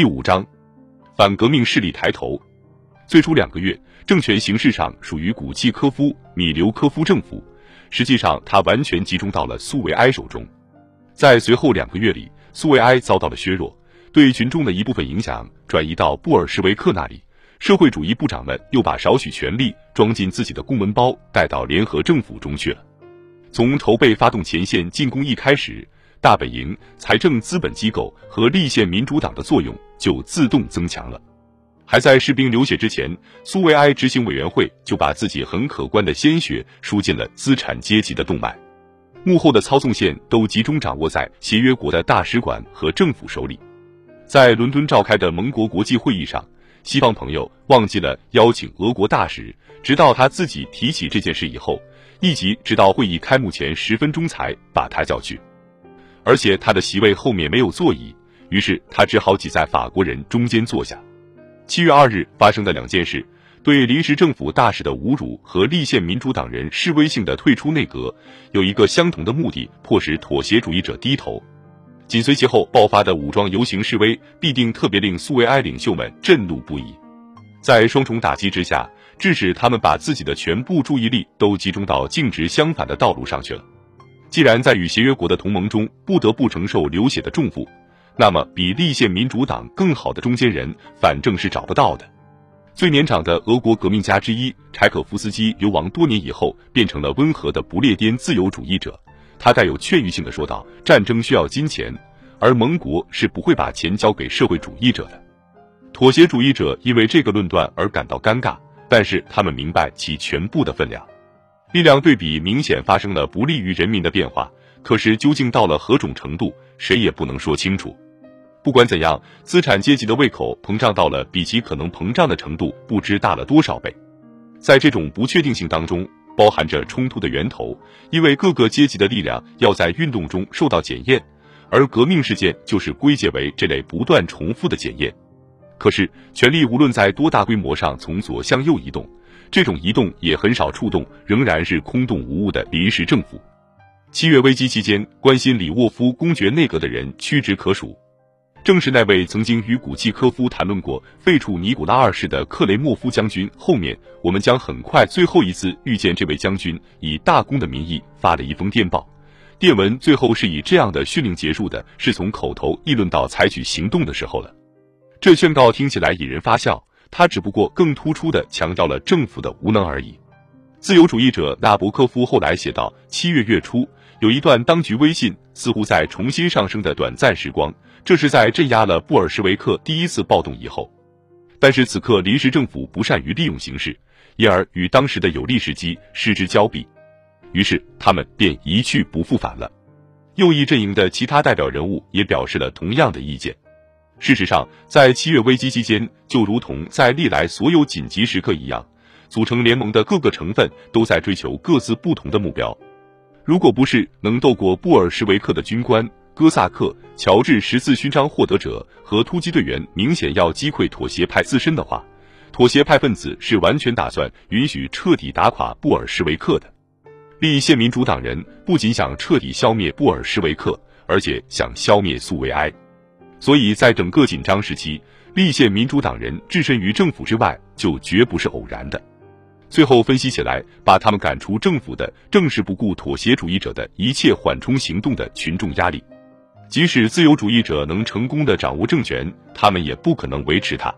第五章，反革命势力抬头。最初两个月，政权形式上属于古契科夫、米留科夫政府，实际上他完全集中到了苏维埃手中。在随后两个月里，苏维埃遭到了削弱，对群众的一部分影响转移到布尔什维克那里。社会主义部长们又把少许权力装进自己的公文包，带到联合政府中去了。从筹备发动前线进攻一开始，大本营、财政资本机构和立宪民主党的作用就自动增强了。还在士兵流血之前，苏维埃执行委员会就把自己很可观的鲜血输进了资产阶级的动脉，幕后的操纵线都集中掌握在协约国的大使馆和政府手里。在伦敦召开的盟国国际会议上，西方朋友忘记了邀请俄国大使，直到他自己提起这件事以后，一直直到会议开幕前十分钟才把他叫去，而且他的席位后面没有座椅，于是他只好挤在法国人中间坐下。七月二日发生的两件事，对临时政府大使的侮辱和立宪民主党人示威性的退出内阁，有一个相同的目的，迫使妥协主义者低头。紧随其后爆发的武装游行示威，必定特别令苏维埃领袖们震怒不已。在双重打击之下，致使他们把自己的全部注意力都集中到径直相反的道路上去了。既然在与协约国的同盟中不得不承受流血的重负。那么，比立宪民主党更好的中间人，反正是找不到的。最年长的俄国革命家之一柴可夫斯基流亡多年以后，变成了温和的不列颠自由主义者。他带有劝喻性的说道：“战争需要金钱，而盟国是不会把钱交给社会主义者的。”妥协主义者因为这个论断而感到尴尬，但是他们明白其全部的分量。力量对比明显发生了不利于人民的变化，可是究竟到了何种程度，谁也不能说清楚。不管怎样，资产阶级的胃口膨胀到了比其可能膨胀的程度不知大了多少倍。在这种不确定性当中，包含着冲突的源头，因为各个阶级的力量要在运动中受到检验，而革命事件就是归结为这类不断重复的检验。可是，权力无论在多大规模上从左向右移动，这种移动也很少触动仍然是空洞无物的临时政府。七月危机期间，关心里沃夫公爵内阁的人屈指可数。正是那位曾经与古契科夫谈论过废除尼古拉二世的克雷莫夫将军。后面我们将很快最后一次遇见这位将军，以大公的名义发了一封电报。电文最后是以这样的训令结束的：是从口头议论到采取行动的时候了。这宣告听起来引人发笑，他只不过更突出的强调了政府的无能而已。自由主义者纳博科夫后来写道：七月月初有一段当局威信似乎在重新上升的短暂时光。这是在镇压了布尔什维克第一次暴动以后，但是此刻临时政府不善于利用形势，因而与当时的有利时机失之交臂，于是他们便一去不复返了。右翼阵营的其他代表人物也表示了同样的意见。事实上，在七月危机期间，就如同在历来所有紧急时刻一样，组成联盟的各个成分都在追求各自不同的目标。如果不是能斗过布尔什维克的军官，哥萨克、乔治十字勋章获得者和突击队员明显要击溃妥协派自身的话，妥协派分子是完全打算允许彻底打垮布尔什维克的。立宪民主党人不仅想彻底消灭布尔什维克，而且想消灭苏维埃，所以在整个紧张时期，立宪民主党人置身于政府之外，就绝不是偶然的。最后分析起来，把他们赶出政府的，正是不顾妥协主义者的一切缓冲行动的群众压力。即使自由主义者能成功的掌握政权，他们也不可能维持它。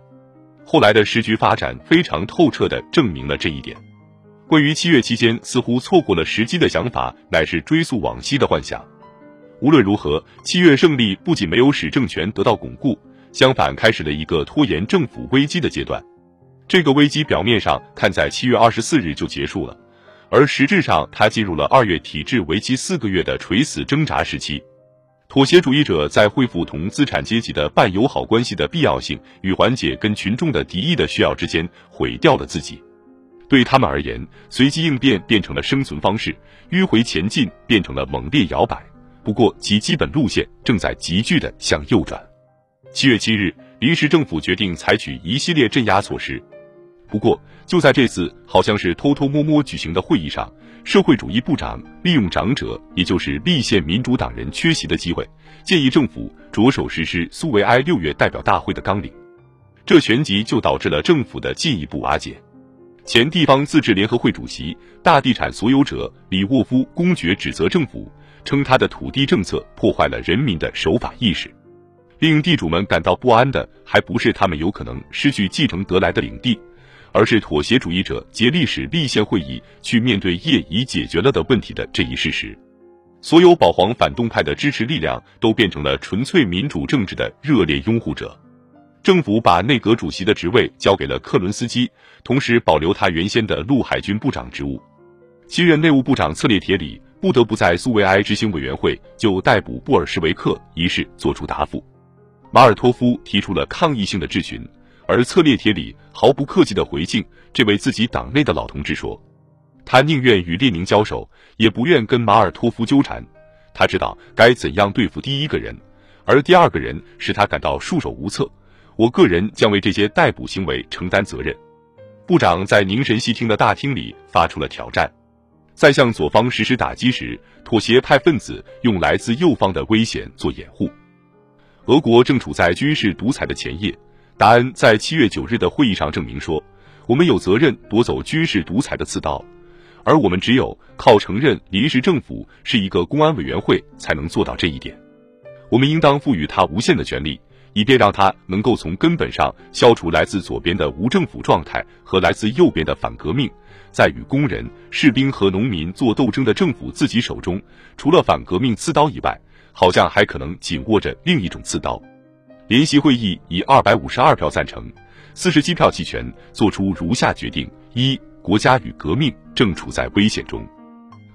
后来的时局发展非常透彻的证明了这一点。关于七月期间似乎错过了时机的想法，乃是追溯往昔的幻想。无论如何，七月胜利不仅没有使政权得到巩固，相反开始了一个拖延政府危机的阶段。这个危机表面上看在七月二十四日就结束了，而实质上它进入了二月体制为期四个月的垂死挣扎时期。妥协主义者在恢复同资产阶级的半友好关系的必要性与缓解跟群众的敌意的需要之间毁掉了自己。对他们而言，随机应变变成了生存方式，迂回前进变成了猛烈摇摆。不过，其基本路线正在急剧的向右转。七月七日，临时政府决定采取一系列镇压措施。不过，就在这次好像是偷偷摸摸举行的会议上，社会主义部长利用长者，也就是立宪民主党人缺席的机会，建议政府着手实施苏维埃六月代表大会的纲领。这旋即就导致了政府的进一步瓦解。前地方自治联合会主席、大地产所有者李沃夫公爵指责政府，称他的土地政策破坏了人民的守法意识。令地主们感到不安的，还不是他们有可能失去继承得来的领地，而是妥协主义者借历史立宪会议去面对业已解决了的问题的这一事实。所有保皇反动派的支持力量都变成了纯粹民主政治的热烈拥护者。政府把内阁主席的职位交给了克伦斯基，同时保留他原先的陆海军部长职务。新任内务部长策列铁里不得不在苏维埃执行委员会就逮捕布尔什维克一事作出答复。马尔托夫提出了抗议性的质询，而策列铁里毫不客气地回敬这位自己党内的老同志说：“他宁愿与列宁交手，也不愿跟马尔托夫纠缠。他知道该怎样对付第一个人，而第二个人使他感到束手无策。”我个人将为这些逮捕行为承担责任。部长在凝神细听的大厅里发出了挑战，在向左方实施打击时，妥协派分子用来自右方的危险做掩护。俄国正处在军事独裁的前夜，达恩在七月九日的会议上证明说：“我们有责任夺走军事独裁的刺刀，而我们只有靠承认临时政府是一个公安委员会才能做到这一点。我们应当赋予他无限的权利。”以便让他能够从根本上消除来自左边的无政府状态和来自右边的反革命，在与工人、士兵和农民做斗争的政府自己手中，除了反革命刺刀以外，好像还可能紧握着另一种刺刀。联席会议以二百五十二票赞成，四十七票弃权，作出如下决定：一、国家与革命正处在危险中；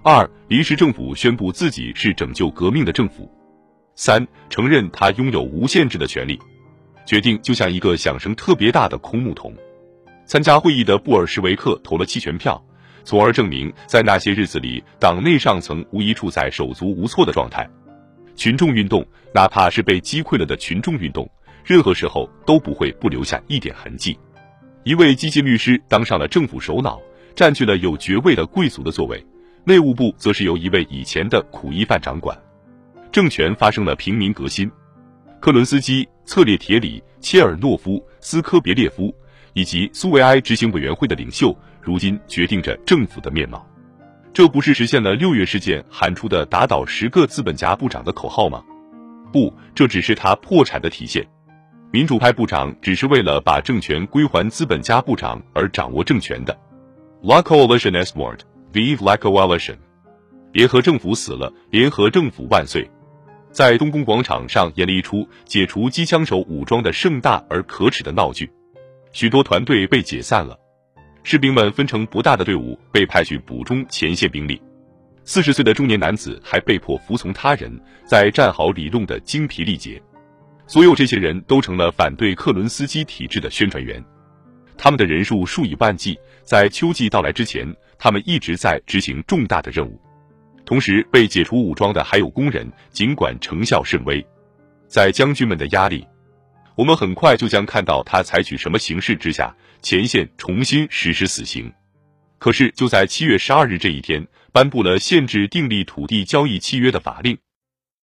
二、临时政府宣布自己是拯救革命的政府。三、承认他拥有无限制的权利。决定就像一个响声特别大的空木桶。参加会议的布尔什维克投了弃权票，从而证明在那些日子里，党内上层无疑处在手足无措的状态。群众运动，哪怕是被击溃了的群众运动，任何时候都不会不留下一点痕迹。一位激进律师当上了政府首脑，占据了有爵位的贵族的座位。内务部则是由一位以前的苦役犯掌管。政权发生了平民革新，克伦斯基、策列铁里、切尔诺夫、斯科别列夫以及苏维埃执行委员会的领袖，如今决定着政府的面貌。这不是实现了六月事件喊出的“打倒十个资本家部长”的口号吗？不，这只是他破产的体现。民主派部长只是为了把政权归还资本家部长而掌握政权的。La coalition is mort. Vive la coalition. 联合政府死了，联合政府万岁。在东宫广场上演了一出解除机枪手武装的盛大而可耻的闹剧，许多团队被解散了，士兵们分成不大的队伍被派去补充前线兵力，四十岁的中年男子还被迫服从他人，在战壕里弄得精疲力竭。所有这些人都成了反对克伦斯基体制的宣传员，他们的人数数以万计，在秋季到来之前，他们一直在执行重大的任务。同时被解除武装的还有工人，尽管成效甚微，在将军们的压力，我们很快就将看到他采取什么形式之下，前线重新实施死刑。可是就在七月十二日这一天，颁布了限制订立土地交易契约的法令，